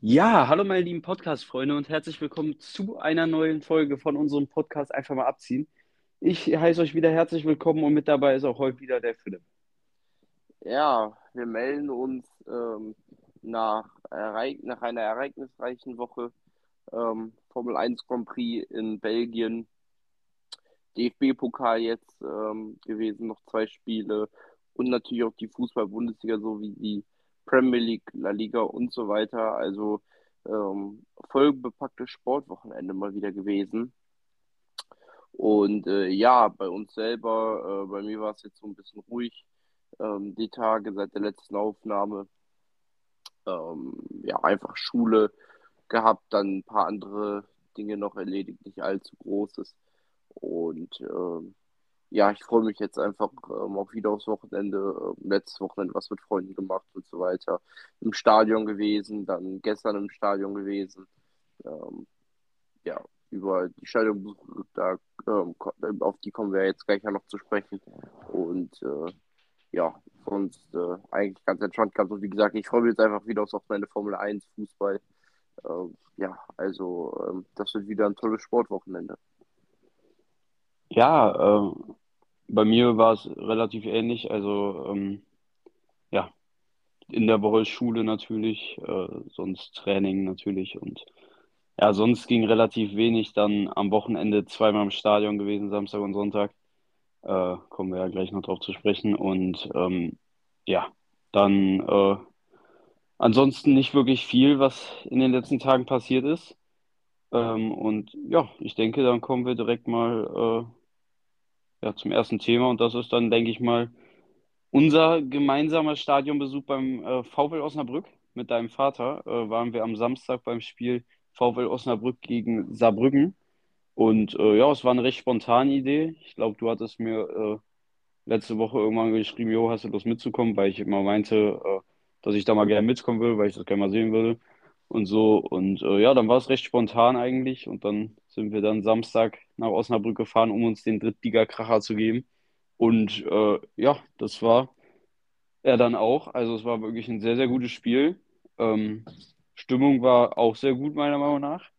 Ja, hallo meine lieben Podcast-Freunde und herzlich willkommen zu einer neuen Folge von unserem Podcast Einfach mal abziehen. Ich heiße euch wieder herzlich willkommen und mit dabei ist auch heute wieder der Philipp. Ja, wir melden uns ähm, nach, nach einer ereignisreichen Woche. Ähm, Formel 1 Grand Prix in Belgien, DFB-Pokal jetzt ähm, gewesen, noch zwei Spiele und natürlich auch die Fußball-Bundesliga sowie die Premier League, La Liga und so weiter. Also ähm, vollbepacktes Sportwochenende mal wieder gewesen. Und äh, ja, bei uns selber, äh, bei mir war es jetzt so ein bisschen ruhig, ähm, die Tage seit der letzten Aufnahme. Ähm, ja, einfach Schule gehabt, dann ein paar andere Dinge noch erledigt, nicht allzu Großes. Und ähm, ja, ich freue mich jetzt einfach ähm, auch wieder aufs Wochenende. Ähm, letztes Wochenende was mit Freunden gemacht und so weiter. Im Stadion gewesen, dann gestern im Stadion gewesen. Ähm, ja, über die Stadionbesuche, da, ähm, auf die kommen wir jetzt gleich ja noch zu sprechen. Und äh, ja, sonst äh, eigentlich ganz entspannt gehabt. Und wie gesagt, ich freue mich jetzt einfach wieder aufs Wochenende Formel 1, Fußball. Äh, ja, also ähm, das wird wieder ein tolles Sportwochenende. Ja, äh, bei mir war es relativ ähnlich. Also, ähm, ja, in der Woche Schule natürlich, äh, sonst Training natürlich und ja, sonst ging relativ wenig. Dann am Wochenende zweimal im Stadion gewesen, Samstag und Sonntag. Äh, kommen wir ja gleich noch drauf zu sprechen. Und ähm, ja, dann äh, ansonsten nicht wirklich viel, was in den letzten Tagen passiert ist. Ähm, und ja, ich denke, dann kommen wir direkt mal äh, ja, zum ersten Thema. Und das ist dann, denke ich mal, unser gemeinsamer Stadionbesuch beim äh, VfL Osnabrück mit deinem Vater. Äh, waren wir am Samstag beim Spiel VfL Osnabrück gegen Saarbrücken. Und äh, ja, es war eine recht spontane Idee. Ich glaube, du hattest mir äh, letzte Woche irgendwann geschrieben, jo, hast du Lust mitzukommen, weil ich immer meinte, äh, dass ich da mal gerne mitkommen will, weil ich das gerne mal sehen würde und so. Und äh, ja, dann war es recht spontan eigentlich. Und dann sind wir dann Samstag nach Osnabrück gefahren, um uns den Drittliga-Kracher zu geben. Und äh, ja, das war er dann auch. Also es war wirklich ein sehr, sehr gutes Spiel. Ähm, Stimmung war auch sehr gut, meiner Meinung nach.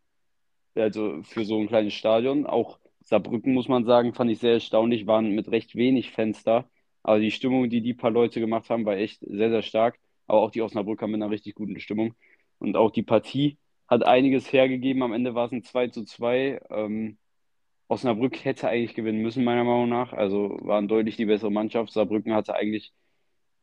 Also für so ein kleines Stadion. Auch Saarbrücken, muss man sagen, fand ich sehr erstaunlich, waren mit recht wenig da. Aber die Stimmung, die die paar Leute gemacht haben, war echt sehr, sehr stark. Aber auch die Osnabrücker mit einer richtig guten Stimmung. Und auch die Partie hat einiges hergegeben. Am Ende war es ein 2 zu 2. Ähm, Osnabrück hätte eigentlich gewinnen müssen, meiner Meinung nach. Also waren deutlich die bessere Mannschaft. Saarbrücken hatte eigentlich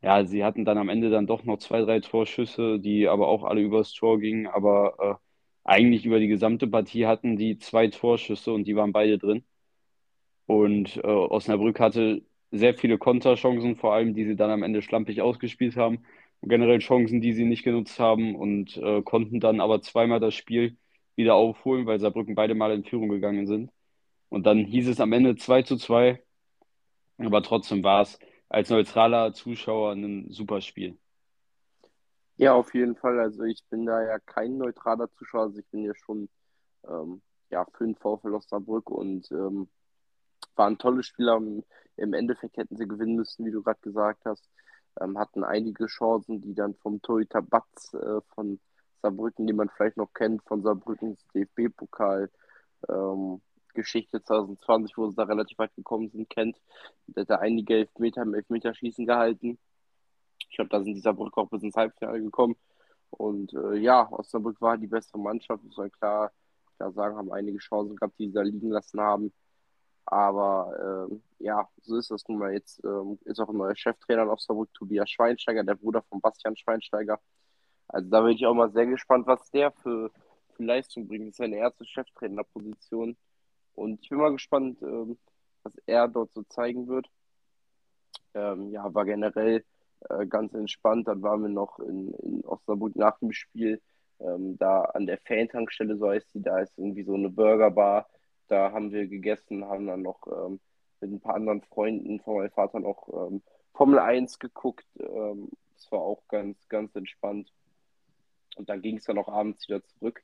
ja, sie hatten dann am Ende dann doch noch zwei, drei Torschüsse, die aber auch alle übers Tor gingen. Aber äh, eigentlich über die gesamte Partie hatten die zwei Torschüsse und die waren beide drin. Und äh, Osnabrück hatte sehr viele Konterchancen, vor allem die sie dann am Ende schlampig ausgespielt haben. Generell Chancen, die sie nicht genutzt haben und äh, konnten dann aber zweimal das Spiel wieder aufholen, weil Saarbrücken beide Mal in Führung gegangen sind. Und dann hieß es am Ende 2 zu 2. Aber trotzdem war es als neutraler Zuschauer ein super Spiel. Ja, auf jeden Fall. Also ich bin da ja kein neutraler Zuschauer. Also ich bin ja schon ähm, ja, für den VfL Osnabrück und ähm, war ein tolles Spiel. Im Endeffekt hätten sie gewinnen müssen, wie du gerade gesagt hast. Ähm, hatten einige Chancen, die dann vom Torhüter Batz äh, von Saarbrücken, die man vielleicht noch kennt, von Saarbrückens DFB-Pokal, ähm, Geschichte 2020, wo sie da relativ weit gekommen sind, kennt. Der hat da einige Elfmeter im Elfmeterschießen gehalten. Ich glaube, da sind dieser Brücke auch bis ins Halbfinale gekommen. Und äh, ja, Osnabrück war die bessere Mannschaft, muss man klar, klar sagen, haben einige Chancen gehabt, die sie da liegen lassen haben. Aber äh, ja, so ist das nun mal. Jetzt äh, ist auch ein neuer Cheftrainer in Osnabrück, Tobias Schweinsteiger, der Bruder von Bastian Schweinsteiger. Also da bin ich auch mal sehr gespannt, was der für, für Leistung bringt. Das ist seine erste Cheftrainerposition. Und ich bin mal gespannt, ähm, was er dort so zeigen wird. Ähm, ja, war generell äh, ganz entspannt. Dann waren wir noch in, in Osnabrück nach dem Spiel. Ähm, da an der Fan-Tankstelle, so heißt sie, da ist irgendwie so eine Burgerbar. Da haben wir gegessen, haben dann noch ähm, mit ein paar anderen Freunden von meinem Vater noch ähm, Formel 1 geguckt. Ähm, das war auch ganz, ganz entspannt. Und dann ging es dann auch abends wieder zurück.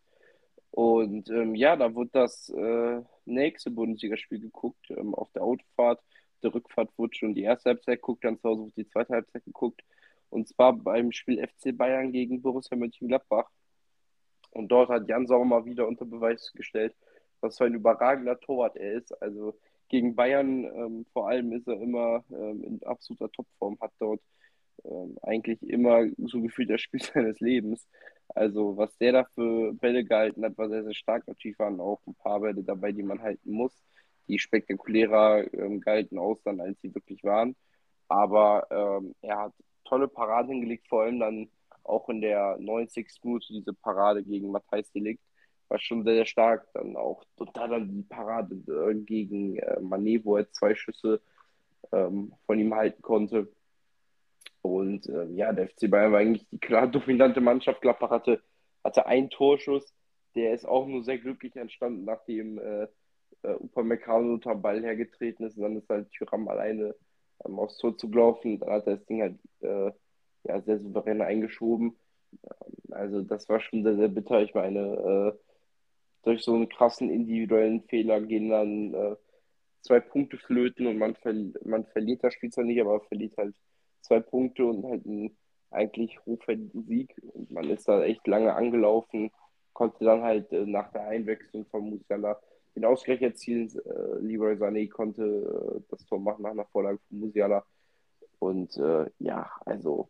Und ähm, ja, da wurde das, äh, nächste Bundesligaspiel geguckt, ähm, auf der Autofahrt. Auf der Rückfahrt wurde schon die erste Halbzeit geguckt, dann zu Hause wurde die zweite Halbzeit geguckt. Und zwar beim Spiel FC Bayern gegen Borussia Mönchengladbach. Und dort hat Jan Sauer mal wieder unter Beweis gestellt, was für ein überragender Torwart er ist. Also gegen Bayern ähm, vor allem ist er immer ähm, in absoluter Topform, hat dort ähm, eigentlich immer so gefühlt das Spiel seines Lebens. Also was der da für Bälle gehalten hat, war sehr, sehr stark. Natürlich waren auch ein paar Bälle dabei, die man halten muss, die spektakulärer ähm, gehalten aus dann, als sie wirklich waren. Aber ähm, er hat tolle Paraden hingelegt, vor allem dann auch in der 90. Minute diese Parade gegen Matthijs Delikt war schon sehr, sehr stark. Dann auch total dann die Parade äh, gegen äh, Manet, wo er zwei Schüsse ähm, von ihm halten konnte. Und äh, ja, der FC Bayern war eigentlich die klar dominante Mannschaft. Gladbach hatte, hatte einen Torschuss, der ist auch nur sehr glücklich entstanden, nachdem äh, äh, Upamecano unter Ball hergetreten ist. Und dann ist halt Tyram alleine ähm, aufs Tor zu laufen. Dann hat er das Ding halt äh, ja, sehr souverän eingeschoben. Ähm, also das war schon sehr, sehr bitter. Ich meine, äh, durch so einen krassen individuellen Fehler gehen dann äh, zwei Punkte flöten und man, ver man verliert das Spiel zwar nicht, aber verliert halt zwei Punkte und halt einen eigentlich hochverdienten Sieg. Und man ist da echt lange angelaufen, konnte dann halt äh, nach der Einwechslung von Musiala den Ausgleich erzielen. Äh, Leroy Sané konnte äh, das Tor machen nach einer Vorlage von Musiala. Und äh, ja, also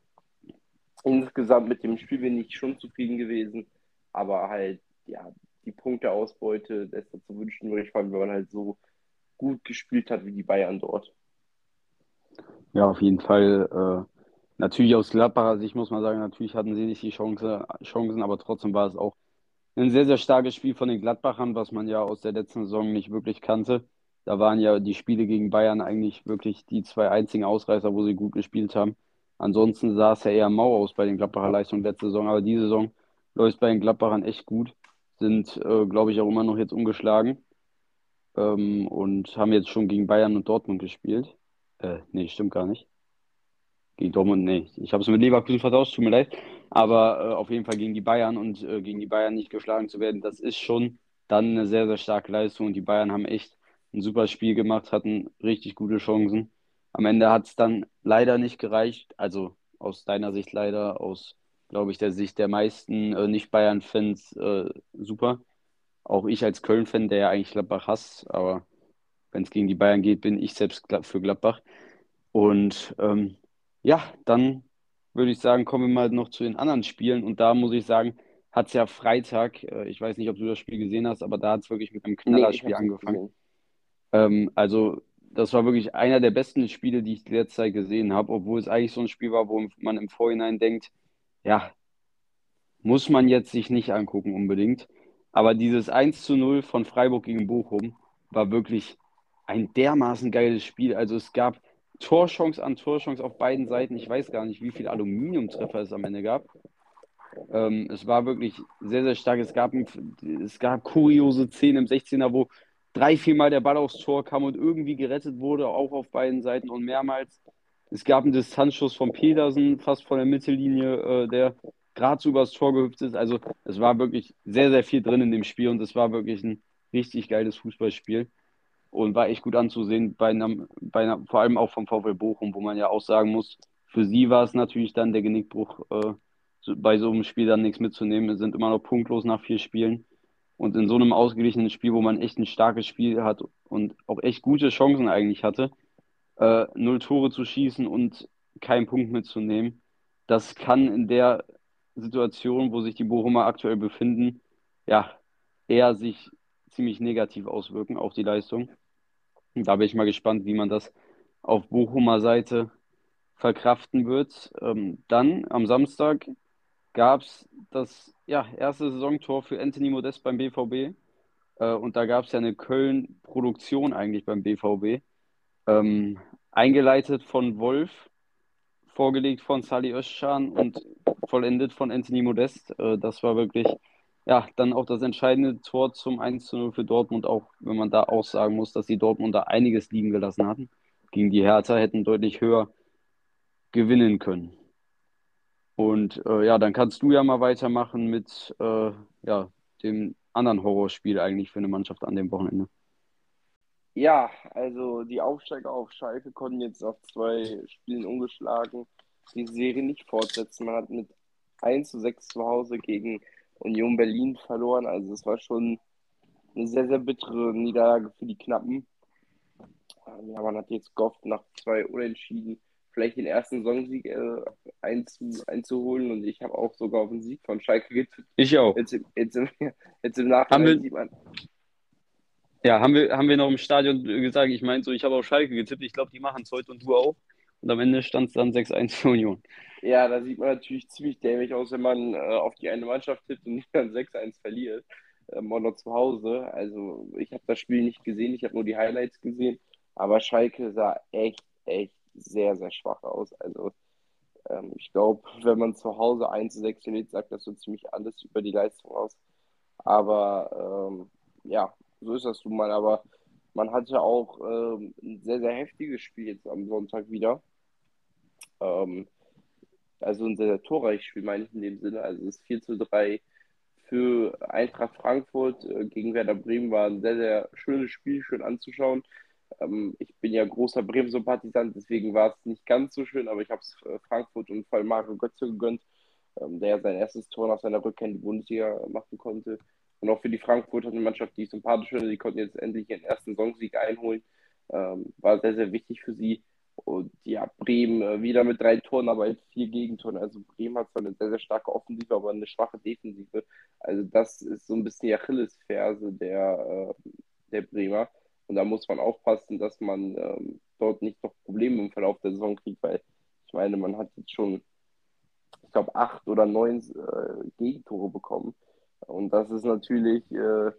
insgesamt mit dem Spiel bin ich schon zufrieden gewesen, aber halt, ja, die Punkteausbeute lässt dazu wünschen, ich vor allem, wenn man halt so gut gespielt hat wie die Bayern dort. Ja, auf jeden Fall. Äh, natürlich aus Gladbacher Sicht muss man sagen, natürlich hatten sie nicht die Chance, Chancen, aber trotzdem war es auch ein sehr, sehr starkes Spiel von den Gladbachern, was man ja aus der letzten Saison nicht wirklich kannte. Da waren ja die Spiele gegen Bayern eigentlich wirklich die zwei einzigen Ausreißer, wo sie gut gespielt haben. Ansonsten sah es ja eher mau aus bei den Gladbacher Leistungen letzte Saison, aber diese Saison läuft bei den Gladbachern echt gut. Sind, äh, glaube ich, auch immer noch jetzt ungeschlagen ähm, und haben jetzt schon gegen Bayern und Dortmund gespielt. Äh, nee, stimmt gar nicht. Gegen Dortmund, nee. Ich habe es mit Leverkusen vertauscht, tut mir leid. Aber äh, auf jeden Fall gegen die Bayern und äh, gegen die Bayern nicht geschlagen zu werden, das ist schon dann eine sehr, sehr starke Leistung. Und die Bayern haben echt ein super Spiel gemacht, hatten richtig gute Chancen. Am Ende hat es dann leider nicht gereicht. Also aus deiner Sicht leider, aus, glaube ich, der Sicht der meisten äh, Nicht-Bayern-Fans äh, super. Auch ich als Köln-Fan, der ja eigentlich Gladbach hasst, aber wenn es gegen die Bayern geht, bin ich selbst für Gladbach. Und ähm, ja, dann würde ich sagen, kommen wir mal noch zu den anderen Spielen. Und da muss ich sagen, hat es ja Freitag, äh, ich weiß nicht, ob du das Spiel gesehen hast, aber da hat es wirklich mit einem Knallerspiel nee, angefangen. Ähm, also das war wirklich einer der besten Spiele, die ich derzeit gesehen habe, obwohl es eigentlich so ein Spiel war, wo man im Vorhinein denkt, ja, muss man jetzt sich nicht angucken unbedingt. Aber dieses 1 zu 0 von Freiburg gegen Bochum war wirklich ein dermaßen geiles Spiel. Also es gab Torchance an Torchance auf beiden Seiten. Ich weiß gar nicht, wie viele Aluminiumtreffer es am Ende gab. Ähm, es war wirklich sehr, sehr stark. Es gab, es gab kuriose Szenen im 16er, wo drei, viermal der Ball aufs Tor kam und irgendwie gerettet wurde, auch auf beiden Seiten und mehrmals. Es gab einen Distanzschuss von Petersen, fast von der Mittellinie, äh, der gerade so übers Tor gehüpft ist. Also es war wirklich sehr, sehr viel drin in dem Spiel und es war wirklich ein richtig geiles Fußballspiel und war echt gut anzusehen, bei einem, bei einer, vor allem auch vom VfL Bochum, wo man ja auch sagen muss, für sie war es natürlich dann der Genickbruch, äh, bei so einem Spiel dann nichts mitzunehmen. Wir sind immer noch punktlos nach vier Spielen. Und in so einem ausgeglichenen Spiel, wo man echt ein starkes Spiel hat und auch echt gute Chancen eigentlich hatte, äh, null Tore zu schießen und keinen Punkt mitzunehmen, das kann in der Situation, wo sich die Bochumer aktuell befinden, ja, eher sich ziemlich negativ auswirken auf die Leistung. Da bin ich mal gespannt, wie man das auf Bochumer Seite verkraften wird. Ähm, dann am Samstag gab es das ja, erste Saisontor für Anthony Modest beim BVB. Äh, und da gab es ja eine Köln-Produktion eigentlich beim BVB. Ähm, eingeleitet von Wolf, vorgelegt von Sali Özcan und vollendet von Anthony Modest. Äh, das war wirklich ja, dann auch das entscheidende Tor zum 1 zu 0 für Dortmund, auch wenn man da auch sagen muss, dass die Dortmunder einiges liegen gelassen hatten. Gegen die Hertha hätten deutlich höher gewinnen können. Und äh, ja, dann kannst du ja mal weitermachen mit äh, ja, dem anderen Horrorspiel eigentlich für eine Mannschaft an dem Wochenende. Ja, also die Aufsteiger auf Schalke konnten jetzt auf zwei Spielen ungeschlagen die Serie nicht fortsetzen. Man hat mit 1 zu 6 zu Hause gegen Union Berlin verloren. Also es war schon eine sehr, sehr bittere Niederlage für die Knappen. Ja, man hat jetzt gehofft, nach zwei Unentschieden vielleicht den ersten Saisonsieg äh, einzu, einzuholen. Und ich habe auch sogar auf den Sieg von Schalke getippt. Ich auch. Jetzt, jetzt, im, jetzt im Nachhinein wir- sieht man, Ja, haben wir, haben wir noch im Stadion gesagt, ich meine so, ich habe auf Schalke getippt, ich glaube, die machen es heute und du auch. Und am Ende stand es dann 6-1 für Union. Ja, da sieht man natürlich ziemlich dämlich aus, wenn man äh, auf die eine Mannschaft tippt und dann 6-1 verliert. Ähm, auch noch zu Hause. Also, ich habe das Spiel nicht gesehen, ich habe nur die Highlights gesehen. Aber Schalke sah echt, echt sehr, sehr schwach aus. Also, ähm, ich glaube, wenn man zu Hause 1 zu 6 verliert, sagt das so ziemlich alles über die Leistung aus. Aber ähm, ja, so ist das nun mal. Aber man hatte auch ähm, ein sehr, sehr heftiges Spiel jetzt am Sonntag wieder. Ähm, also ein sehr, sehr torreiches Spiel, meine ich in dem Sinne. Also das 4 zu 3 für Eintracht Frankfurt äh, gegen Werder Bremen war ein sehr, sehr schönes Spiel, schön anzuschauen. Ähm, ich bin ja großer Bremen-Sympathisant, deswegen war es nicht ganz so schön, aber ich habe es äh, Frankfurt und vor allem Mario Götze gegönnt, ähm, der sein erstes Tor nach seiner Rückkehr in die Bundesliga machen konnte. Und auch für die Frankfurter eine Mannschaft, die ich sympathisch finde, die konnten jetzt endlich ihren ersten Saisonsieg einholen. Ähm, war sehr, sehr wichtig für sie. Und ja, Bremen äh, wieder mit drei Toren, aber halt vier Gegentoren. Also Bremen hat zwar eine sehr, sehr starke Offensive, aber eine schwache Defensive. Also das ist so ein bisschen die Achillesferse der, äh, der Bremer. Und da muss man aufpassen, dass man ähm, dort nicht noch Probleme im Verlauf der Saison kriegt, weil ich meine, man hat jetzt schon, ich glaube, acht oder neun äh, Gegentore bekommen. Und das ist natürlich äh,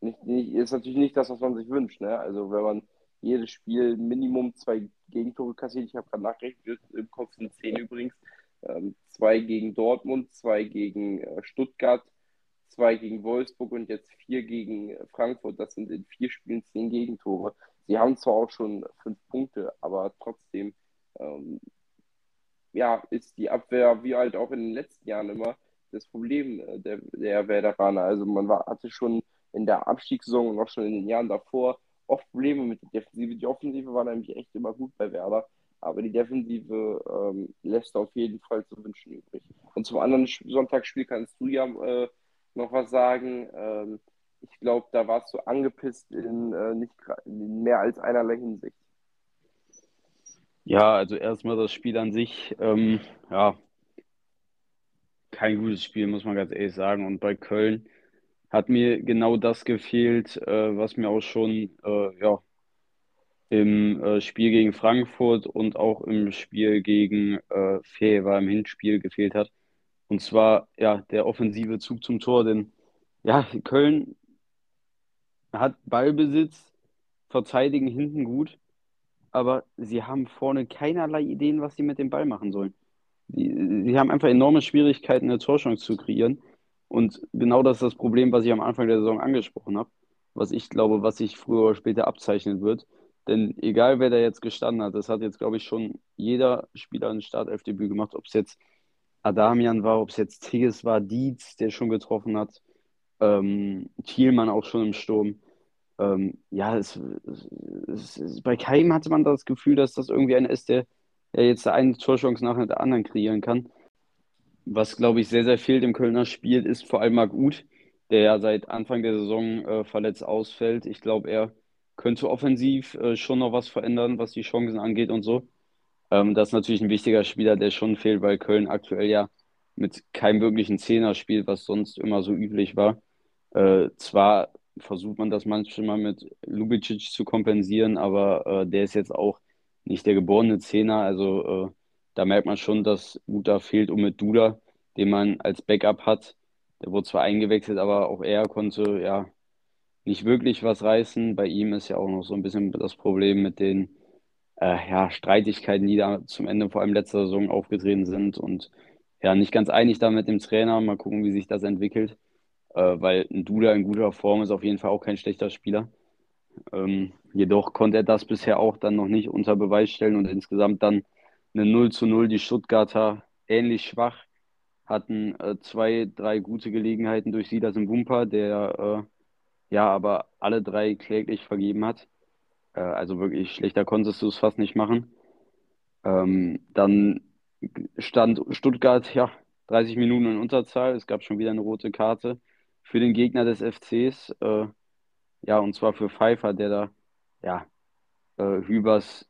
nicht, nicht, ist natürlich nicht das, was man sich wünscht. Ne? Also wenn man jedes Spiel Minimum zwei Gegentore kassiert, ich habe gerade nachgerechnet, im Kopf sind zehn übrigens, ähm, zwei gegen Dortmund, zwei gegen äh, Stuttgart, zwei gegen Wolfsburg und jetzt vier gegen äh, Frankfurt. Das sind in vier Spielen zehn Gegentore. Sie haben zwar auch schon fünf Punkte, aber trotzdem ähm, ja, ist die Abwehr, wie halt auch in den letzten Jahren immer, das Problem äh, der, der Werderaner. Also man war, hatte schon in der Abstiegssaison und auch schon in den Jahren davor oft Probleme mit der Defensive. Die Offensive war nämlich echt immer gut bei Werder, aber die Defensive ähm, lässt auf jeden Fall zu wünschen übrig. Und zum anderen Sonntagsspiel kannst du ja äh, noch was sagen. Ähm, ich glaube, da warst du angepisst in, äh, nicht, in mehr als einerlei Hinsicht. Ja, also erstmal das Spiel an sich, ähm, ja, kein gutes Spiel, muss man ganz ehrlich sagen. Und bei Köln hat mir genau das gefehlt, äh, was mir auch schon äh, ja, im äh, Spiel gegen Frankfurt und auch im Spiel gegen äh, Feher im Hinspiel gefehlt hat. Und zwar ja der offensive Zug zum Tor, denn ja, Köln hat Ballbesitz, verteidigen hinten gut, aber sie haben vorne keinerlei Ideen, was sie mit dem Ball machen sollen. Die, haben einfach enorme Schwierigkeiten, eine Torchance zu kreieren. Und genau das ist das Problem, was ich am Anfang der Saison angesprochen habe, was ich glaube, was sich früher oder später abzeichnen wird. Denn egal, wer da jetzt gestanden hat, das hat jetzt, glaube ich, schon jeder Spieler ein Startelfdebüt gemacht, ob es jetzt Adamian war, ob es jetzt Tigges war, Dietz, der schon getroffen hat, ähm, Thielmann auch schon im Sturm. Ähm, ja, es, es, es, bei keinem hatte man das Gefühl, dass das irgendwie einer ist, der, der jetzt eine Torchance nach der anderen kreieren kann. Was, glaube ich, sehr, sehr fehlt im Kölner Spiel, ist vor allem Marc Uth, der ja seit Anfang der Saison äh, verletzt ausfällt. Ich glaube, er könnte offensiv äh, schon noch was verändern, was die Chancen angeht und so. Ähm, das ist natürlich ein wichtiger Spieler, der schon fehlt, weil Köln aktuell ja mit keinem wirklichen Zehner spielt, was sonst immer so üblich war. Äh, zwar versucht man das manchmal mit Lubicic zu kompensieren, aber äh, der ist jetzt auch nicht der geborene Zehner. Also äh, da merkt man schon, dass Uta fehlt und mit Duda, den man als Backup hat. Der wurde zwar eingewechselt, aber auch er konnte ja nicht wirklich was reißen. Bei ihm ist ja auch noch so ein bisschen das Problem mit den äh, ja, Streitigkeiten, die da zum Ende vor allem letzter Saison aufgetreten sind und ja, nicht ganz einig da mit dem Trainer. Mal gucken, wie sich das entwickelt, äh, weil ein Duda in guter Form ist auf jeden Fall auch kein schlechter Spieler. Ähm, jedoch konnte er das bisher auch dann noch nicht unter Beweis stellen und insgesamt dann eine 0 zu 0. Die Stuttgarter ähnlich schwach, hatten äh, zwei, drei gute Gelegenheiten durch Silas im Wumper, der ja, aber alle drei kläglich vergeben hat. Äh, also wirklich schlechter konntest du es fast nicht machen. Ähm, dann stand Stuttgart, ja, 30 Minuten in Unterzahl. Es gab schon wieder eine rote Karte für den Gegner des FCs. Ja, und zwar für Pfeiffer, der da, ja, äh, Hübers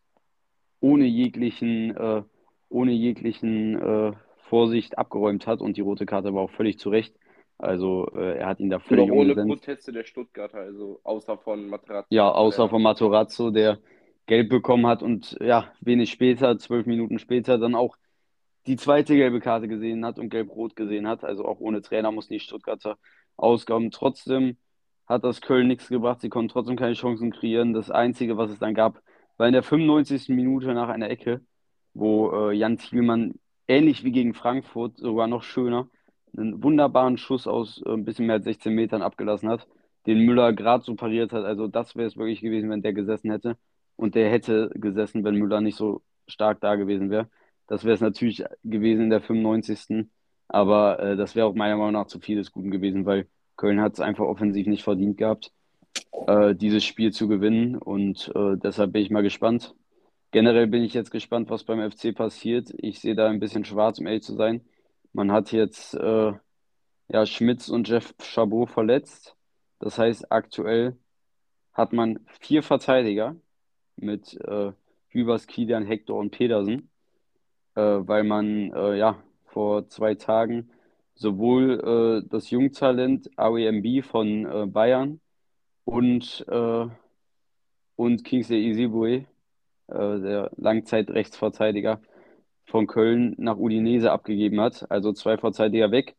ohne jeglichen, äh, ohne jeglichen äh, Vorsicht abgeräumt hat und die rote Karte war auch völlig zu Recht. Also äh, er hat ihn da völlig auch ohne umgesetzt. Proteste der Stuttgarter, also außer von Materazzi. Ja, außer von Matarazzo, der gelb bekommen hat und ja, wenig später, zwölf Minuten später, dann auch die zweite gelbe Karte gesehen hat und gelb-rot gesehen hat. Also auch ohne Trainer mussten die Stuttgarter auskommen. Trotzdem hat das Köln nichts gebracht. Sie konnten trotzdem keine Chancen kreieren. Das Einzige, was es dann gab, war in der 95. Minute nach einer Ecke, wo äh, Jan Thielmann ähnlich wie gegen Frankfurt, sogar noch schöner, einen wunderbaren Schuss aus äh, ein bisschen mehr als 16 Metern abgelassen hat, den Müller gerade so pariert hat. Also das wäre es wirklich gewesen, wenn der gesessen hätte. Und der hätte gesessen, wenn Müller nicht so stark da gewesen wäre. Das wäre es natürlich gewesen in der 95. Aber äh, das wäre auch meiner Meinung nach zu viel des Guten gewesen, weil Köln hat es einfach offensiv nicht verdient gehabt, äh, dieses Spiel zu gewinnen. Und äh, deshalb bin ich mal gespannt. Generell bin ich jetzt gespannt, was beim FC passiert. Ich sehe da ein bisschen schwarz, um ehrlich zu sein. Man hat jetzt äh, ja, Schmitz und Jeff Chabot verletzt. Das heißt, aktuell hat man vier Verteidiger mit äh, Hübers, Kilian, Hector und Pedersen, äh, weil man äh, ja vor zwei Tagen sowohl äh, das Jungtalent AWMB von äh, Bayern und, äh, und Kingsley Isibue, äh, der Langzeitrechtsverteidiger von Köln, nach Udinese abgegeben hat. Also zwei Verteidiger weg.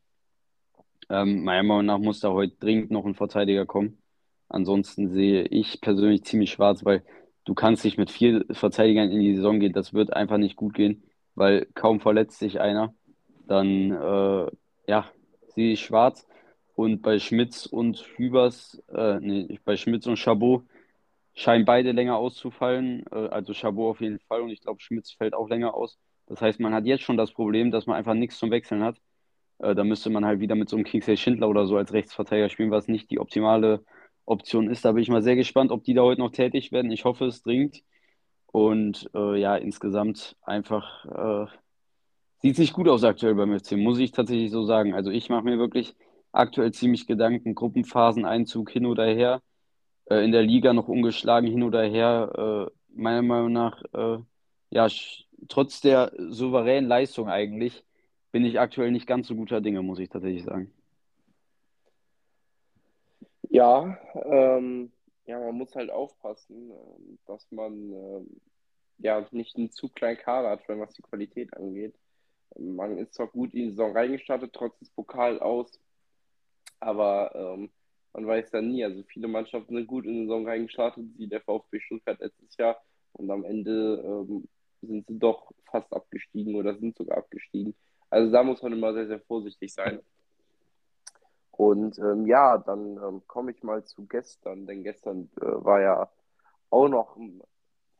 Ähm, meiner Meinung nach muss da heute dringend noch ein Verteidiger kommen. Ansonsten sehe ich persönlich ziemlich schwarz, weil du kannst nicht mit vier Verteidigern in die Saison gehen. Das wird einfach nicht gut gehen, weil kaum verletzt sich einer. Dann, äh, ja, sehe ich schwarz. Und bei Schmitz und Hübers, äh, nee, bei Schmitz und Chabot scheinen beide länger auszufallen. Äh, also Chabot auf jeden Fall und ich glaube, Schmitz fällt auch länger aus. Das heißt, man hat jetzt schon das Problem, dass man einfach nichts zum Wechseln hat. Äh, da müsste man halt wieder mit so einem Kingsley Schindler oder so als Rechtsverteidiger spielen, was nicht die optimale Option ist. Da bin ich mal sehr gespannt, ob die da heute noch tätig werden. Ich hoffe, es dringt. Und äh, ja, insgesamt einfach äh, sieht es nicht gut aus aktuell beim FC, muss ich tatsächlich so sagen. Also ich mache mir wirklich aktuell ziemlich Gedanken, Gruppenphaseneinzug hin oder her, äh, in der Liga noch ungeschlagen hin oder her. Äh, meiner Meinung nach, äh, ja, trotz der souveränen Leistung eigentlich, bin ich aktuell nicht ganz so guter Dinge, muss ich tatsächlich sagen. Ja, ähm, ja, man muss halt aufpassen, ähm, dass man ähm, ja nicht einen zu kleinen Kader hat, was die Qualität angeht. Man ist zwar gut in die Saison reingestartet, trotz des Pokals aus, aber ähm, man weiß ja nie. Also viele Mannschaften sind gut in die Saison reingestartet, wie der VfB Stuttgart letztes Jahr, und am Ende ähm, sind sie doch fast abgestiegen oder sind sogar abgestiegen. Also da muss man immer sehr, sehr vorsichtig sein. Und ähm, ja, dann ähm, komme ich mal zu gestern, denn gestern äh, war ja auch noch ein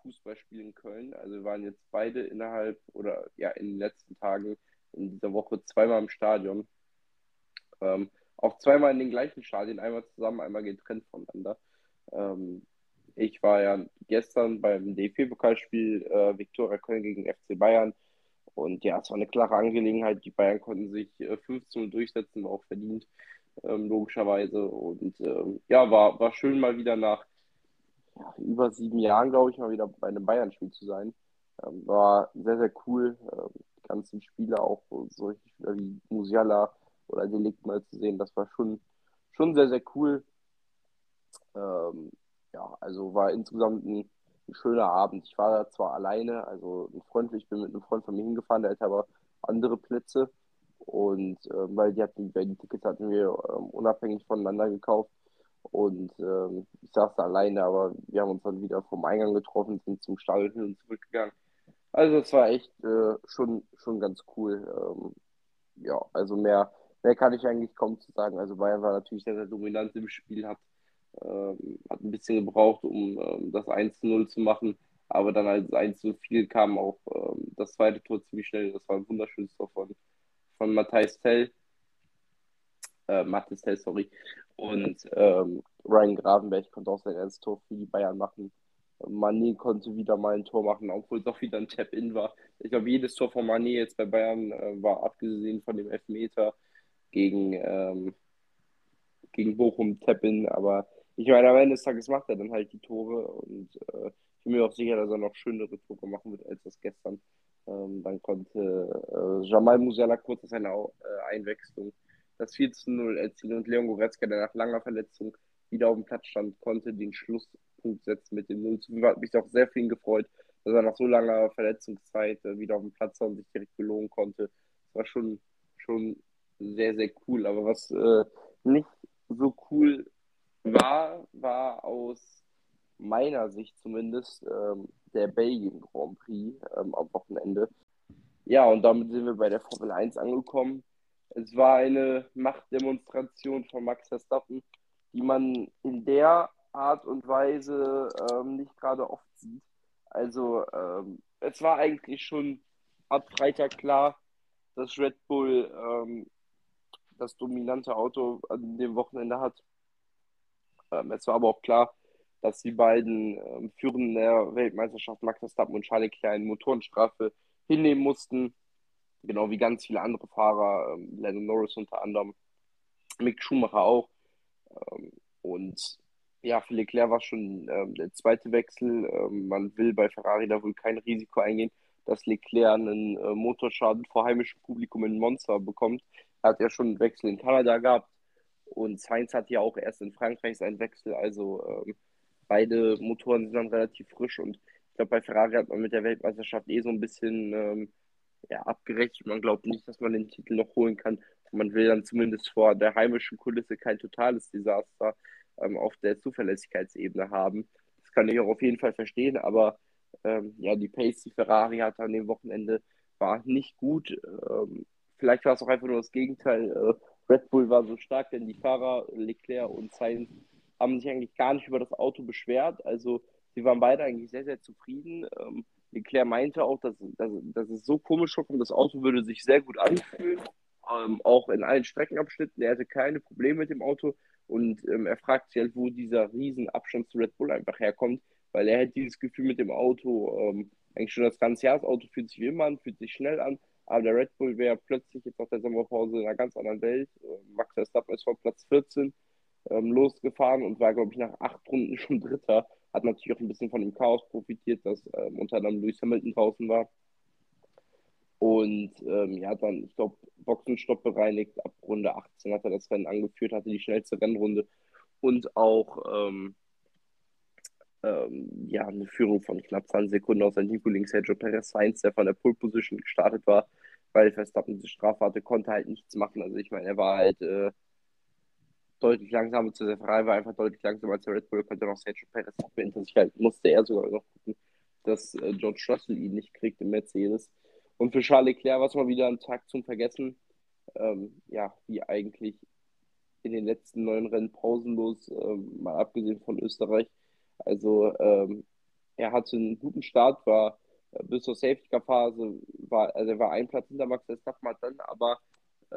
Fußballspiel in Köln. Also wir waren jetzt beide innerhalb oder ja in den letzten Tagen in dieser Woche zweimal im Stadion. Ähm, auch zweimal in den gleichen Stadien, einmal zusammen, einmal getrennt voneinander. Ähm, ich war ja gestern beim DFB-Pokalspiel äh, Viktoria Köln gegen FC Bayern. Und ja, es war eine klare Angelegenheit. Die Bayern konnten sich äh, 15 durchsetzen, auch verdient, ähm, logischerweise. Und ähm, ja, war, war schön mal wieder nach ja, über sieben Jahren, glaube ich, mal wieder bei einem Bayern-Spiel zu sein. Ähm, war sehr, sehr cool. Ähm, die ganzen Spieler, auch solche Spieler wie Musiala oder Delikt mal zu sehen, das war schon, schon sehr, sehr cool. Ähm, ja, also war insgesamt ein, ein, schöner Abend. Ich war da zwar alleine, also ein Freund, ich bin mit einem Freund von mir hingefahren, der hatte aber andere Plätze. Und äh, weil die hatten, die Tickets hatten wir ähm, unabhängig voneinander gekauft. Und ähm, ich saß da alleine, aber wir haben uns dann wieder vom Eingang getroffen, sind zum Stadion hin und zurück gegangen. Also es war echt äh, schon, schon ganz cool. Ähm, ja, also mehr, mehr kann ich eigentlich kaum zu sagen. Also Bayern war natürlich sehr, sehr dominant im Spiel, hat, ähm, hat ein bisschen gebraucht, um ähm, das 1-0 zu machen. Aber dann als 1 zu viel kam auch ähm, das zweite Tor ziemlich schnell. Das war ein wunderschönes Tor von, von Matthijs Tell. Äh, Mathis Tell, sorry. Und ähm, Ryan Gravenberg konnte auch sein erstes Tor für die Bayern machen. Mané konnte wieder mal ein Tor machen, obwohl es doch wieder ein Tap-In war. Ich glaube, jedes Tor von Mané jetzt bei Bayern äh, war abgesehen von dem Elfmeter gegen, ähm, gegen Bochum Tap-In. Aber ich meine, am Ende des Tages macht er dann halt die Tore und äh, ich bin mir auch sicher, dass er noch schönere Tore machen wird als das gestern. Ähm, dann konnte äh, Jamal Musiala kurz aus seiner äh, Einwechslung das 4 zu 0 erzielen und Leon Goretzka, der nach langer Verletzung wieder auf dem Platz stand, konnte den Schlusspunkt setzen mit dem 0 zu 5. Hat mich auch sehr ihn gefreut, dass er nach so langer Verletzungszeit äh, wieder auf dem Platz war und sich direkt belohnen konnte. Das war schon, schon sehr, sehr cool. Aber was äh, nicht so cool war, war aus meiner Sicht zumindest ähm, der Belgien Grand Prix ähm, am Wochenende. Ja, und damit sind wir bei der Formel 1 angekommen. Es war eine Machtdemonstration von Max Verstappen, die man in der Art und Weise ähm, nicht gerade oft sieht. Also ähm, es war eigentlich schon ab Freitag klar, dass Red Bull ähm, das dominante Auto an dem Wochenende hat. Ähm, es war aber auch klar, dass die beiden ähm, Führenden der Weltmeisterschaft, Max Verstappen und Charles Leclerc, eine Motorenstrafe hinnehmen mussten. Genau wie ganz viele andere Fahrer, ähm, Lennon Norris unter anderem, Mick Schumacher auch. Ähm, und ja, für Leclerc war schon ähm, der zweite Wechsel. Ähm, man will bei Ferrari da wohl kein Risiko eingehen, dass Leclerc einen äh, Motorschaden vor heimischem Publikum in Monza bekommt. Er hat ja schon einen Wechsel in Kanada gehabt und Sainz hat ja auch erst in Frankreich seinen Wechsel. Also ähm, beide Motoren sind dann relativ frisch und ich glaube, bei Ferrari hat man mit der Weltmeisterschaft eh so ein bisschen ähm, ja, abgerechnet. Man glaubt nicht, dass man den Titel noch holen kann. Man will dann zumindest vor der heimischen Kulisse kein totales Desaster ähm, auf der Zuverlässigkeitsebene haben. Das kann ich auch auf jeden Fall verstehen, aber ähm, ja, die Pace, die Ferrari hatte an dem Wochenende, war nicht gut. Ähm, vielleicht war es auch einfach nur das Gegenteil. Äh, Red Bull war so stark, denn die Fahrer Leclerc und Sainz haben sich eigentlich gar nicht über das Auto beschwert. Also sie waren beide eigentlich sehr, sehr zufrieden. Ähm, Leclerc meinte auch, dass, dass, dass es so komisch vorkommt, das Auto würde sich sehr gut anfühlen, ähm, auch in allen Streckenabschnitten. Er hatte keine Probleme mit dem Auto und ähm, er fragt sich halt, wo dieser riesen Abstand zu Red Bull einfach herkommt, weil er hat dieses Gefühl mit dem Auto ähm, eigentlich schon das ganze Jahr. Das Auto fühlt sich wie immer an, fühlt sich schnell an, aber der Red Bull wäre plötzlich jetzt nach der Sommerpause in einer ganz anderen Welt. Äh, Max Verstappen ist vor Platz 14 ähm, losgefahren und war, glaube ich, nach acht Runden schon Dritter. Hat natürlich auch ein bisschen von dem Chaos profitiert, dass ähm, unter anderem Lewis Hamilton draußen war. Und ähm, ja, dann, ich glaube, Boxenstopp bereinigt. Ab Runde 18 hat er das Rennen angeführt, hatte die schnellste Rennrunde und auch ähm, ähm, ja, eine Führung von knapp 20 Sekunden aus seinem Teamkollegen Sergio Perez Sainz, der von der Pole Position gestartet war, weil Verstappen diese Strafe hatte, konnte halt nichts machen. Also ich meine, er war halt äh, deutlich langsamer zu der Ferrari, war einfach deutlich langsamer als der Red Bull, konnte noch Sergio Perez hinter sich halten, musste er sogar noch gucken, dass äh, George Russell ihn nicht kriegt im Mercedes. Und für Charles Leclerc war es mal wieder ein Tag zum Vergessen. Ähm, ja, wie eigentlich in den letzten neun Rennen pausenlos, ähm, mal abgesehen von Österreich. Also ähm, er hatte einen guten Start, war äh, bis zur Safety-Car-Phase, war, also er war ein Platz hinter Max Verstappen, hat dann aber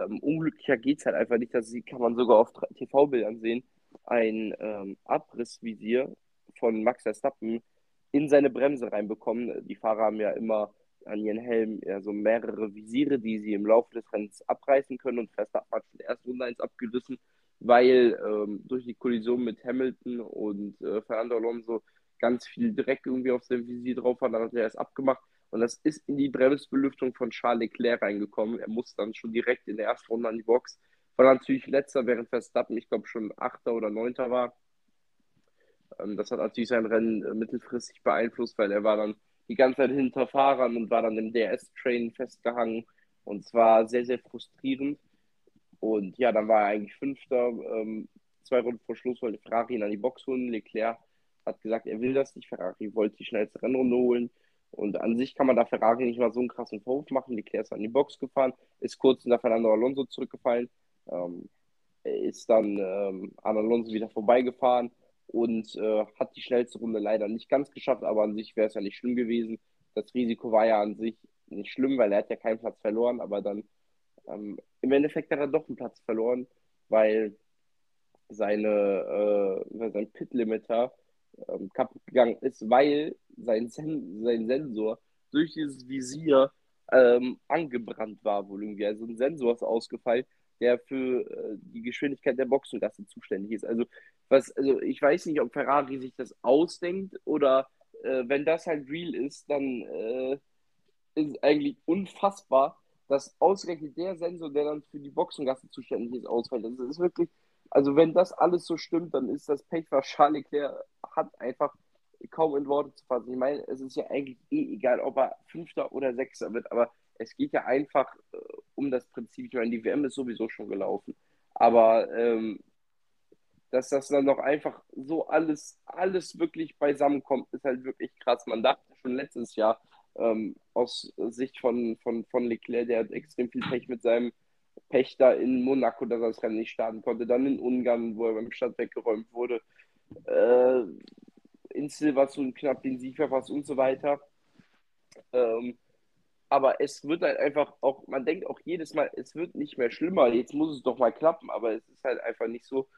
ähm, unglücklicher geht es halt einfach nicht. Das kann man sogar auf TV-Bildern sehen. Ein ähm, Abrissvisier von Max Verstappen in seine Bremse reinbekommen. Die Fahrer haben ja immer an ihren Helm ja, so mehrere Visiere, die sie im Laufe des Rennens abreißen können. Und Verstappen hat schon erst Runde 1 abgerissen, weil ähm, durch die Kollision mit Hamilton und äh, Fernando Alonso ganz viel Dreck irgendwie auf seinem Visier drauf war. Dann hat er erst abgemacht. Und das ist in die Bremsbelüftung von Charles Leclerc reingekommen. Er muss dann schon direkt in der ersten Runde an die Box. War natürlich letzter, während Verstappen, ich glaube, schon Achter oder Neunter war. Ähm, das hat natürlich sein Rennen äh, mittelfristig beeinflusst, weil er war dann die ganze Zeit hinter Fahrern und war dann im DRS-Train festgehangen. Und zwar sehr, sehr frustrierend. Und ja, dann war er eigentlich Fünfter. Ähm, zwei Runden vor Schluss wollte Ferrari ihn an die Box holen. Leclerc hat gesagt, er will das nicht. Ferrari wollte die schnellste Rennrunde holen. Und an sich kann man da Ferrari nicht mal so einen krassen Vorwurf machen. Leclerc ist an die Box gefahren, ist kurz hinter Fernando Alonso zurückgefallen, ähm, ist dann ähm, an Alonso wieder vorbeigefahren und äh, hat die schnellste Runde leider nicht ganz geschafft, aber an sich wäre es ja nicht schlimm gewesen. Das Risiko war ja an sich nicht schlimm, weil er hat ja keinen Platz verloren, aber dann ähm, im Endeffekt hat er doch einen Platz verloren, weil seine, äh, sein Pit-Limiter ähm, kaputt gegangen ist, weil sein, Sen sein Sensor durch dieses Visier ähm, angebrannt war wohl irgendwie. Also ein Sensor ist ausgefallen, der für äh, die Geschwindigkeit der Boxengasse zuständig ist. Also, was, also ich weiß nicht, ob Ferrari sich das ausdenkt oder äh, wenn das halt real ist, dann äh, ist es eigentlich unfassbar, dass ausgerechnet der Sensor, der dann für die Boxengasse zuständig ist, ausfällt. Das ist wirklich, also wenn das alles so stimmt, dann ist das Pech, was Charles Leclerc hat, einfach kaum in Worte zu fassen. Ich meine, es ist ja eigentlich eh egal, ob er Fünfter oder Sechster wird, aber es geht ja einfach äh, um das Prinzip. Ich meine, die WM ist sowieso schon gelaufen. Aber ähm, dass das dann noch einfach so alles, alles wirklich beisammenkommt, ist halt wirklich krass. Man dachte schon letztes Jahr ähm, aus Sicht von, von, von Leclerc, der hat extrem viel Pech mit seinem da in Monaco, dass er das Rennen nicht starten konnte. Dann in Ungarn, wo er beim Start weggeräumt wurde. Äh, in Silverstone knapp den Sieg verpasst und so weiter. Ähm, aber es wird halt einfach auch, man denkt auch jedes Mal, es wird nicht mehr schlimmer, jetzt muss es doch mal klappen, aber es ist halt einfach nicht so.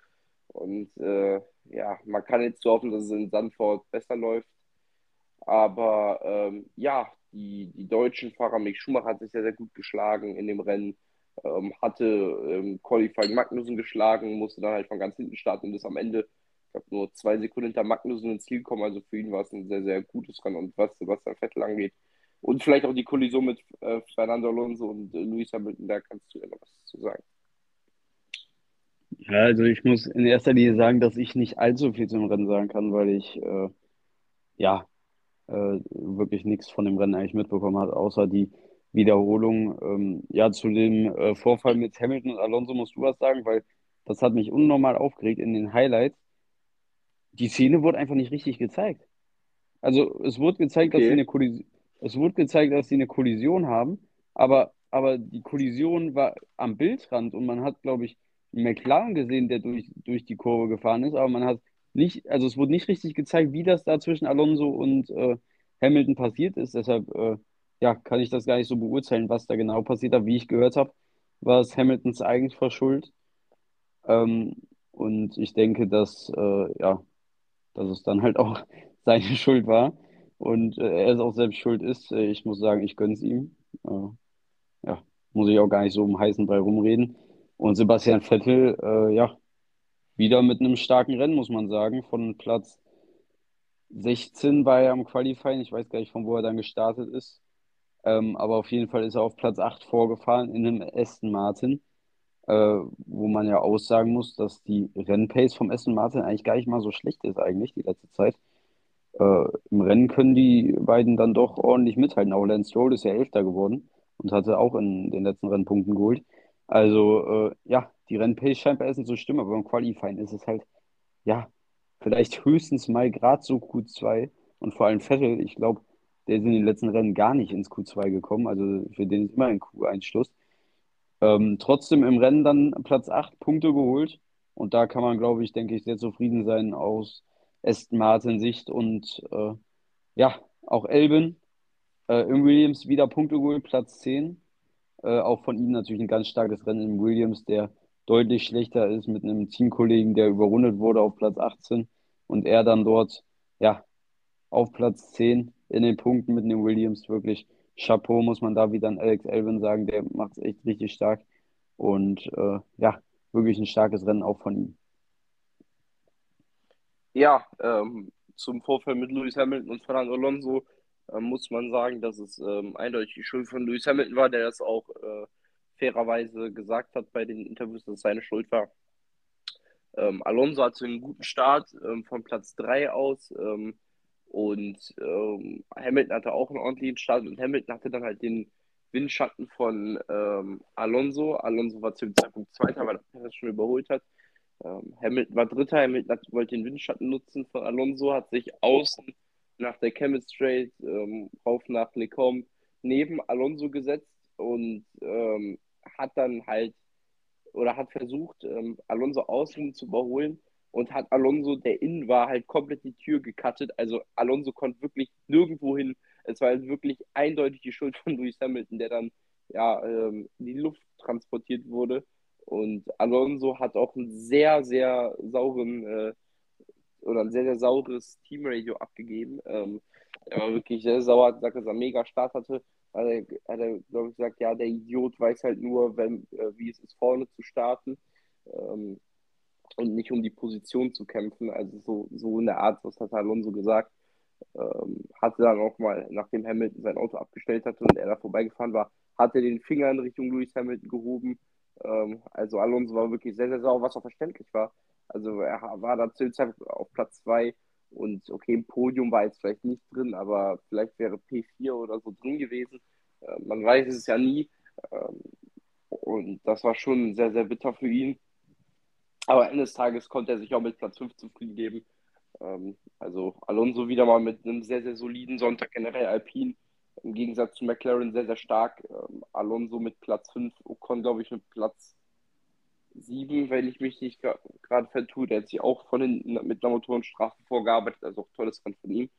Und äh, ja, man kann jetzt so hoffen, dass es in Sandford besser läuft. Aber ähm, ja, die, die deutschen Fahrer, Mick Schumacher hat sich sehr, sehr gut geschlagen in dem Rennen, ähm, hatte ähm, Qualifying Magnussen geschlagen, musste dann halt von ganz hinten starten und ist am Ende, ich glaube, nur zwei Sekunden hinter Magnussen ins Ziel gekommen. Also für ihn war es ein sehr, sehr gutes Rennen. Und was Sebastian Vettel angeht, und vielleicht auch die Kollision mit äh, Fernando Alonso und äh, Luis Hamilton, da kannst du ja noch was zu sagen. Ja, also ich muss in erster Linie sagen, dass ich nicht allzu viel zum Rennen sagen kann, weil ich äh, ja äh, wirklich nichts von dem Rennen eigentlich mitbekommen habe, außer die Wiederholung. Ähm, ja, zu dem äh, Vorfall mit Hamilton und Alonso musst du was sagen, weil das hat mich unnormal aufgeregt in den Highlights. Die Szene wurde einfach nicht richtig gezeigt. Also es wurde gezeigt, okay. dass sie eine Kollision es wurde gezeigt, dass sie eine Kollision haben, aber, aber die Kollision war am Bildrand und man hat, glaube ich, einen McLaren gesehen, der durch, durch die Kurve gefahren ist, aber man hat nicht, also es wurde nicht richtig gezeigt, wie das da zwischen Alonso und äh, Hamilton passiert ist. Deshalb äh, ja, kann ich das gar nicht so beurteilen, was da genau passiert hat. Wie ich gehört habe, war es Hamiltons eigens Verschuld. Ähm, und ich denke, dass, äh, ja, dass es dann halt auch seine Schuld war und äh, er es auch selbst schuld ist. Äh, ich muss sagen, ich gönne es ihm. Äh, ja, muss ich auch gar nicht so um heißen Brei rumreden. Und Sebastian Vettel, äh, ja, wieder mit einem starken Rennen, muss man sagen. Von Platz 16 war er am Qualifying. Ich weiß gar nicht, von wo er dann gestartet ist. Ähm, aber auf jeden Fall ist er auf Platz 8 vorgefahren in einem Aston Martin, wo man ja aussagen muss, dass die Rennpace vom Aston Martin eigentlich gar nicht mal so schlecht ist, eigentlich, die letzte Zeit äh, im Rennen können die beiden dann doch ordentlich mithalten. Auch Lance Stroll ist ja Elfter geworden und hatte auch in den letzten Rennpunkten geholt. Also, äh, ja, die Rennpace scheint bei Essen zu stimmen, aber beim Qualifying ist es halt, ja, vielleicht höchstens mal gerade so Q2 und vor allem Vettel, ich glaube, der ist in den letzten Rennen gar nicht ins Q2 gekommen, also für den ist immer ein Q1 Schluss. Ähm, trotzdem im Rennen dann Platz 8 Punkte geholt und da kann man, glaube ich, denke ich, sehr zufrieden sein aus Aston Martin Sicht und äh, ja, auch Elben. Äh, Im Williams wieder Punkte geholt, Platz 10. Äh, auch von ihm natürlich ein ganz starkes Rennen im Williams, der deutlich schlechter ist mit einem Teamkollegen, der überrundet wurde auf Platz 18 und er dann dort ja auf Platz 10 in den Punkten mit dem Williams wirklich Chapeau muss man da wieder an Alex Elvin sagen, der macht es echt richtig stark und äh, ja, wirklich ein starkes Rennen auch von ihm. Ja, ähm, zum Vorfall mit Lewis Hamilton und Fernando Alonso äh, muss man sagen, dass es ähm, eindeutig die Schuld von Lewis Hamilton war, der das auch äh, fairerweise gesagt hat bei den Interviews, dass es seine Schuld war. Ähm, Alonso hatte einen guten Start ähm, von Platz 3 aus ähm, und ähm, Hamilton hatte auch einen ordentlichen Start und Hamilton hatte dann halt den Windschatten von Alonso. Alonso war zu dem Zeitpunkt Zweiter, weil er das schon überholt hat. Ähm, Hamilton war Dritter, Hamilton hat, wollte den Windschatten nutzen von Alonso, hat sich außen nach der Chemistry ähm, rauf nach Lecom neben Alonso gesetzt und ähm, hat dann halt oder hat versucht, ähm, Alonso außen zu überholen und hat Alonso, der innen war, halt komplett die Tür gecuttet. Also Alonso konnte wirklich nirgendwo hin. Es war halt wirklich eindeutig die Schuld von Lewis Hamilton, der dann ja ähm, in die Luft transportiert wurde Und Alonso hat auch einen sehr, sehr sauren äh, oder ein sehr, sehr saures Teamradio abgegeben. Ähm, er war wirklich sehr sauer, hat gesagt, dass er einen mega Start hatte. Hat er, hat er glaube ich, gesagt, ja, der Idiot weiß halt nur, wenn, äh, wie es ist, vorne zu starten ähm, und nicht um die Position zu kämpfen. Also so, so in der Art, was hat Alonso gesagt. Ähm, hatte dann auch mal, nachdem Hamilton sein Auto abgestellt hatte und er da vorbeigefahren war, hat er den Finger in Richtung Lewis Hamilton gehoben. Ähm, also Alonso war wirklich sehr, sehr sauer, was auch verständlich war. Also er war da zu Zeit auf Platz 2 und okay, im Podium war jetzt vielleicht nicht drin, aber vielleicht wäre P4 oder so drin gewesen. Äh, man weiß es ja nie. Ähm, und das war schon sehr, sehr bitter für ihn. Aber Ende des Tages konnte er sich auch mit Platz 5 zufrieden geben. Ähm, also Alonso wieder mal mit einem sehr, sehr soliden Sonntag, generell Alpine. Im Gegensatz zu McLaren sehr, sehr stark. Ähm, Alonso mit Platz 5, Ocon, glaube ich, mit Platz 7, wenn ich mich nicht gerade vertue. Der hat sich auch von hinten mit einer Motorenstrafe vorgearbeitet, also auch tolles Rennen von ihm.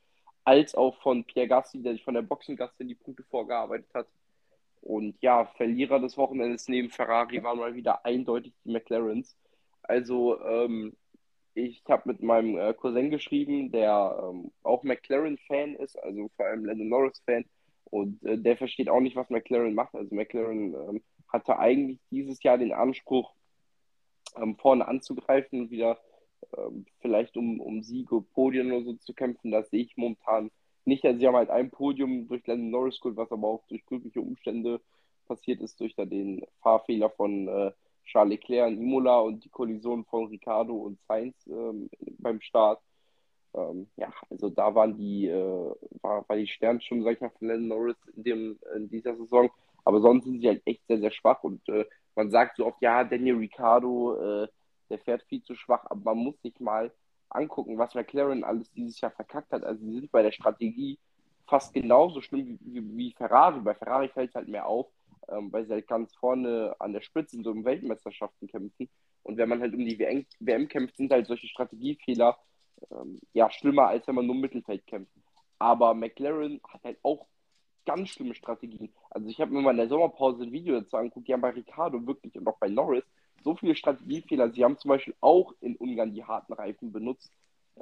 Als auch von Pierre Gassi, der sich von der Boxengasse die Punkte vorgearbeitet hat. Und ja, Verlierer des Wochenendes neben Ferrari waren mal wieder eindeutig die McLarens. Also ähm, ich habe mit meinem äh, Cousin geschrieben, der ähm, auch McLaren-Fan ist, also vor allem Landon Norris-Fan. Und äh, der versteht auch nicht, was McLaren macht. Also McLaren ähm, hatte eigentlich dieses Jahr den Anspruch, ähm, vorne anzugreifen und wieder ähm, vielleicht um, um Siege, Podien oder so zu kämpfen. Das sehe ich momentan nicht. Also sie haben halt ein Podium durch Landon Norris geholt, was aber auch durch glückliche Umstände passiert ist, durch den Fahrfehler von äh, Charles Leclerc in Imola und die Kollision von Ricardo und Sainz ähm, beim Start. Ähm, ja, also da waren die, äh, war, war die Sternstunde, sag ich mal, von Lennon Norris in, dem, in dieser Saison. Aber sonst sind sie halt echt sehr, sehr schwach und äh, man sagt so oft, ja, Daniel Ricciardo, äh, der fährt viel zu schwach, aber man muss sich mal angucken, was McLaren alles dieses Jahr verkackt hat. Also sie sind bei der Strategie fast genauso schlimm wie, wie, wie Ferrari. Bei Ferrari fällt es halt mehr auf, ähm, weil sie halt ganz vorne an der Spitze in so einem Weltmeisterschaften kämpfen. Und wenn man halt um die WM, WM kämpft, sind halt solche Strategiefehler ähm, ja schlimmer, als wenn man nur im Mittelfeld kämpft. Aber McLaren hat halt auch ganz schlimme Strategien. Also ich habe mir mal in der Sommerpause ein Video dazu angeguckt, die haben bei Ricardo wirklich und auch bei Norris so viele Strategiefehler. Sie haben zum Beispiel auch in Ungarn die harten Reifen benutzt.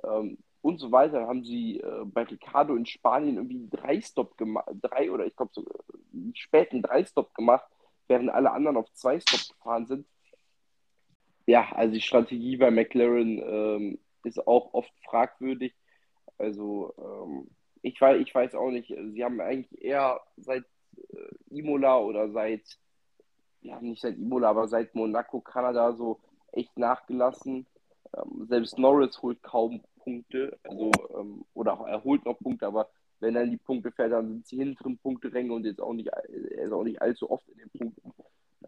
Ähm, und so weiter, haben sie äh, bei Ricardo in Spanien irgendwie drei Stop gemacht, drei oder ich glaube so äh, späten drei Stop gemacht, während alle anderen auf zwei Stop gefahren sind. Ja, also die Strategie bei McLaren ähm, ist auch oft fragwürdig. Also ähm, ich, weiß, ich weiß auch nicht, sie haben eigentlich eher seit äh, Imola oder seit, ja nicht seit Imola, aber seit Monaco, Kanada so echt nachgelassen. Ähm, selbst Norris holt kaum Punkte, also ähm, oder er holt noch Punkte, aber wenn in die Punkte fährt, dann sind sie hinteren Punkteränge und jetzt auch nicht, er ist auch nicht allzu oft in den Punkten.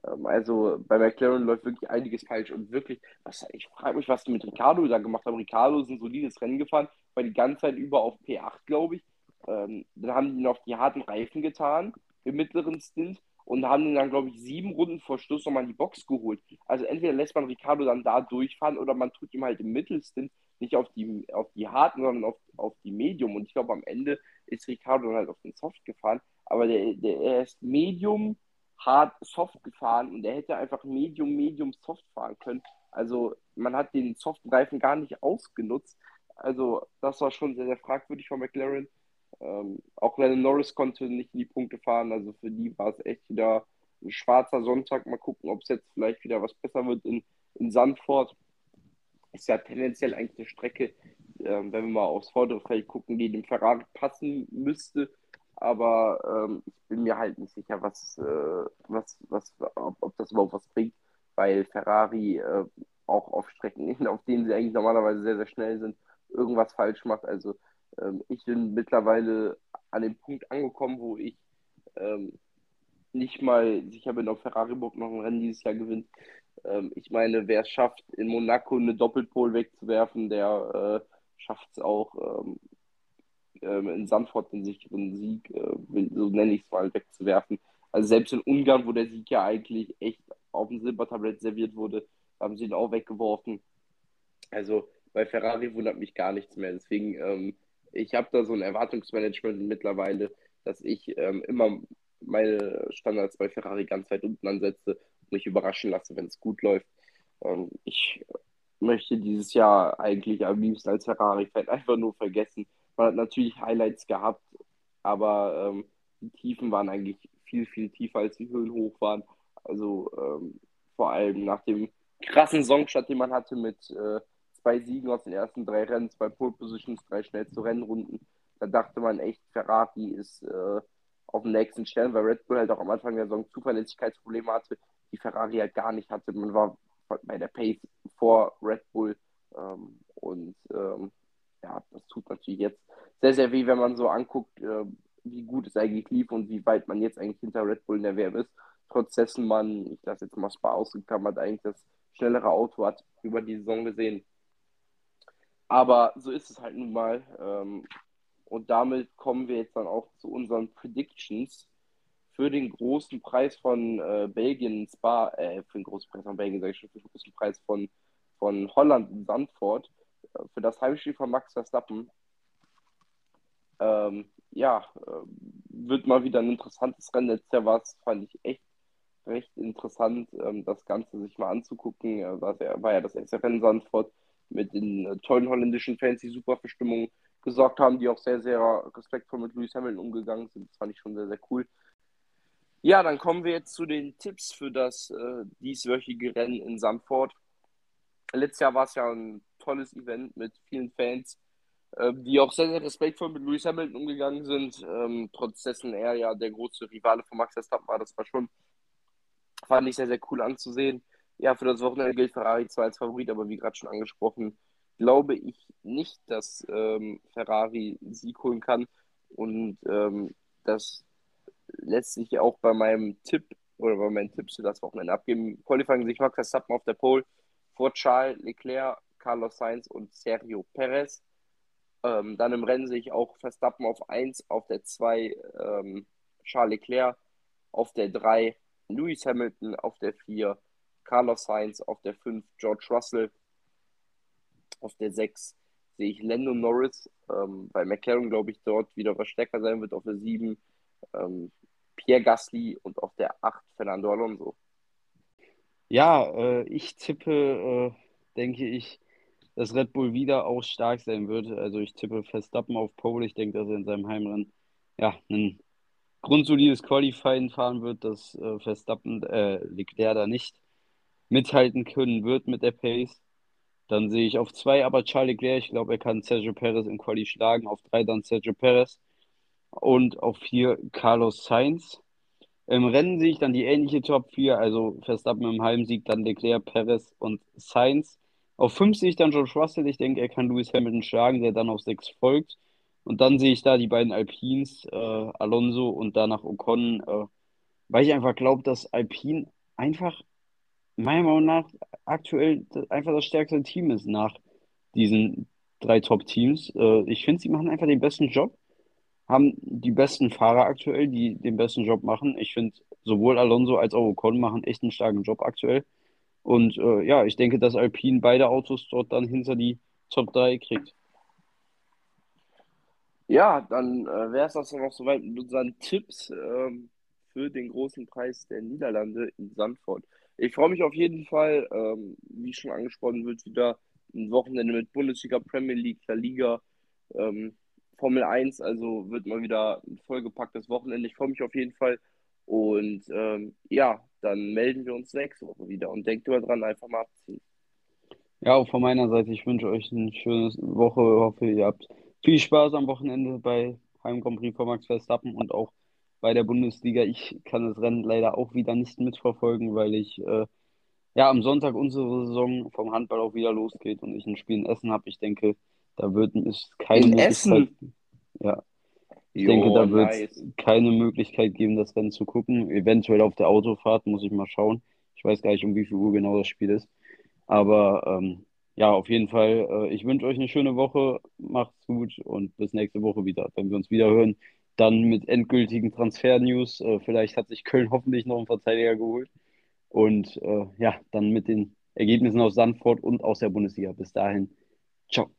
Ähm, also bei McLaren läuft wirklich einiges falsch und wirklich, was, ich frage mich, was die mit Ricardo da gemacht haben. Ricardo ist ein solides Rennen gefahren, war die ganze Zeit über auf P8, glaube ich. Ähm, dann haben die noch die harten Reifen getan im mittleren Stint und haben ihn dann, glaube ich, sieben Runden vor Schluss nochmal in die Box geholt. Also entweder lässt man Ricardo dann da durchfahren oder man tut ihm halt im Mittelstint nicht auf die, auf die harten, sondern auf, auf die Medium. Und ich glaube, am Ende ist Ricardo dann halt auf den Soft gefahren. Aber der, der, er ist Medium, hart, soft gefahren und er hätte einfach Medium, Medium, soft fahren können. Also man hat den soften Reifen gar nicht ausgenutzt. Also das war schon sehr, sehr fragwürdig von McLaren. Ähm, auch Lennon Norris konnte nicht in die Punkte fahren. Also für die war es echt wieder ein schwarzer Sonntag. Mal gucken, ob es jetzt vielleicht wieder was besser wird in, in Sandford ist ja tendenziell eigentlich eine Strecke, äh, wenn wir mal aufs vordere Feld gucken, die dem Ferrari passen müsste. Aber ähm, ich bin mir halt nicht sicher, was, äh, was, was, ob, ob, das überhaupt was bringt, weil Ferrari äh, auch auf Strecken, auf denen sie eigentlich normalerweise sehr, sehr schnell sind, irgendwas falsch macht. Also ähm, ich bin mittlerweile an dem Punkt angekommen, wo ich ähm, nicht mal sicher bin, ob Ferrari überhaupt noch ein Rennen dieses Jahr gewinnt. Ähm, ich meine, wer es schafft, in Monaco eine Doppelpol wegzuwerfen, der äh, schafft es auch ähm, ähm, in Sandford den sicheren Sieg, äh, so nenne ich es mal, wegzuwerfen. Also selbst in Ungarn, wo der Sieg ja eigentlich echt auf dem Silbertablett serviert wurde, haben sie ihn auch weggeworfen. Also bei Ferrari wundert mich gar nichts mehr. Deswegen, ähm, ich habe da so ein Erwartungsmanagement mittlerweile, dass ich ähm, immer meine Standards bei Ferrari ganz weit unten ansetze mich überraschen lasse, wenn es gut läuft. Ähm, ich möchte dieses Jahr eigentlich am liebsten als Ferrari-Fan einfach nur vergessen. Man hat natürlich Highlights gehabt, aber ähm, die Tiefen waren eigentlich viel, viel tiefer, als die Höhen hoch waren. Also ähm, vor allem nach dem krassen Songstart, den man hatte mit äh, zwei Siegen aus den ersten drei Rennen, zwei Pole Positions, drei schnellste Rennrunden. Da dachte man echt, Ferrari ist äh, auf dem nächsten Stern, weil Red Bull halt auch am Anfang der Saison Zuverlässigkeitsprobleme hatte, die Ferrari halt gar nicht hatte. Man war bei der Pace vor Red Bull ähm, und ähm, ja, das tut natürlich jetzt sehr, sehr weh, wenn man so anguckt, äh, wie gut es eigentlich lief und wie weit man jetzt eigentlich hinter Red Bull in der WM ist. Trotz dessen man, ich lasse jetzt mal Spa ausgeklammert, eigentlich das schnellere Auto hat über die Saison gesehen. Aber so ist es halt nun mal. Ähm, und damit kommen wir jetzt dann auch zu unseren Predictions für den großen Preis von äh, Belgien Spa, äh, für den großen Preis von Belgien, sage ich schon, für den großen Preis von, von Holland in Sandford, äh, für das Heimspiel von Max Verstappen. Ähm, ja, äh, wird mal wieder ein interessantes Rennen. Letztes Jahr war es, fand ich echt recht interessant, ähm, das Ganze sich mal anzugucken. Äh, war, war ja das erste Rennen Sandford mit den tollen holländischen Fans, die super für Stimmung gesorgt haben, die auch sehr, sehr respektvoll mit Lewis Hamilton umgegangen sind. Das fand ich schon sehr, sehr cool. Ja, dann kommen wir jetzt zu den Tipps für das äh, dieswöchige Rennen in Sandford. Letztes Jahr war es ja ein tolles Event mit vielen Fans, äh, die auch sehr, sehr respektvoll mit Lewis Hamilton umgegangen sind. Ähm, trotz dessen er ja der große Rivale von Max Verstappen war, das war schon, fand ich sehr, sehr cool anzusehen. Ja, für das Wochenende gilt Ferrari zwar als Favorit, aber wie gerade schon angesprochen, glaube ich nicht, dass ähm, Ferrari Sieg holen kann. Und ähm, das lässt sich auch bei meinem Tipp oder bei meinen Tipps für das Wochenende abgeben. Qualifying sich Max Verstappen auf der Pole vor Charles Leclerc, Carlos Sainz und Sergio Perez. Ähm, dann im Rennen sehe ich auch Verstappen auf 1, auf der 2 ähm, Charles Leclerc, auf der 3 Lewis Hamilton, auf der 4 Carlos Sainz, auf der 5 George Russell, auf der 6 sehe ich Lando Norris, ähm, weil McLaren, glaube ich, dort wieder was stärker sein wird. Auf der 7 ähm, Pierre Gasly und auf der 8 Fernando Alonso. Ja, äh, ich tippe, äh, denke ich, dass Red Bull wieder auch stark sein wird. Also ich tippe Verstappen auf Pole. Ich denke, dass er in seinem Heimrennen ja, ein grundsolides Qualifying fahren wird, dass äh, Verstappen, äh, Leclerc da nicht mithalten können wird mit der Pace. Dann sehe ich auf zwei aber Charlie Leclerc. Ich glaube, er kann Sergio Perez im Quali schlagen. Auf drei dann Sergio Perez. Und auf vier Carlos Sainz. Im Rennen sehe ich dann die ähnliche Top 4, also Verstappen im Heimsieg, dann Leclerc, Perez und Sainz. Auf 5 sehe ich dann George Russell. Ich denke, er kann Lewis Hamilton schlagen, der dann auf 6 folgt. Und dann sehe ich da die beiden Alpines, äh, Alonso und danach Ocon, äh, weil ich einfach glaube, dass Alpine einfach meiner Meinung nach aktuell einfach das stärkste Team ist nach diesen drei Top-Teams. Äh, ich finde, sie machen einfach den besten Job, haben die besten Fahrer aktuell, die den besten Job machen. Ich finde, sowohl Alonso als auch Ocon machen echt einen starken Job aktuell. Und äh, ja, ich denke, dass Alpine beide Autos dort dann hinter die Top 3 kriegt. Ja, dann äh, wäre es das noch soweit mit unseren Tipps ähm, für den großen Preis der Niederlande in Sandford. Ich freue mich auf jeden Fall, ähm, wie schon angesprochen wird, wieder ein Wochenende mit Bundesliga, Premier League, La Liga, ähm, Formel 1. Also wird mal wieder ein vollgepacktes Wochenende. Ich freue mich auf jeden Fall. Und ähm, ja, dann melden wir uns nächste Woche wieder. Und denkt immer dran, einfach mal abziehen. Ja, auch von meiner Seite, ich wünsche euch eine schöne Woche. Ich hoffe, ihr habt viel Spaß am Wochenende bei Heim Grand Prix von Max Verstappen und auch bei der Bundesliga. Ich kann das Rennen leider auch wieder nicht mitverfolgen, weil ich äh, ja am Sonntag unsere Saison vom Handball auch wieder losgeht und ich ein Spiel in Essen habe. Ich denke, da wird es keine in Möglichkeit. Essen? Ja. Ich Jo, denke, da wird nice. es keine Möglichkeit geben, das Rennen zu gucken. Eventuell auf der Autofahrt muss ich mal schauen. Ich weiß gar nicht, um wie viel Uhr genau das Spiel ist. Aber ähm, ja, auf jeden Fall, äh, ich wünsche euch eine schöne Woche. Macht's gut und bis nächste Woche wieder. Wenn wir uns wieder hören, dann mit endgültigen Transfer-News. Äh, vielleicht hat sich Köln hoffentlich noch einen Verteidiger geholt. Und äh, ja, dann mit den Ergebnissen aus Sandford und aus der Bundesliga. Bis dahin, ciao.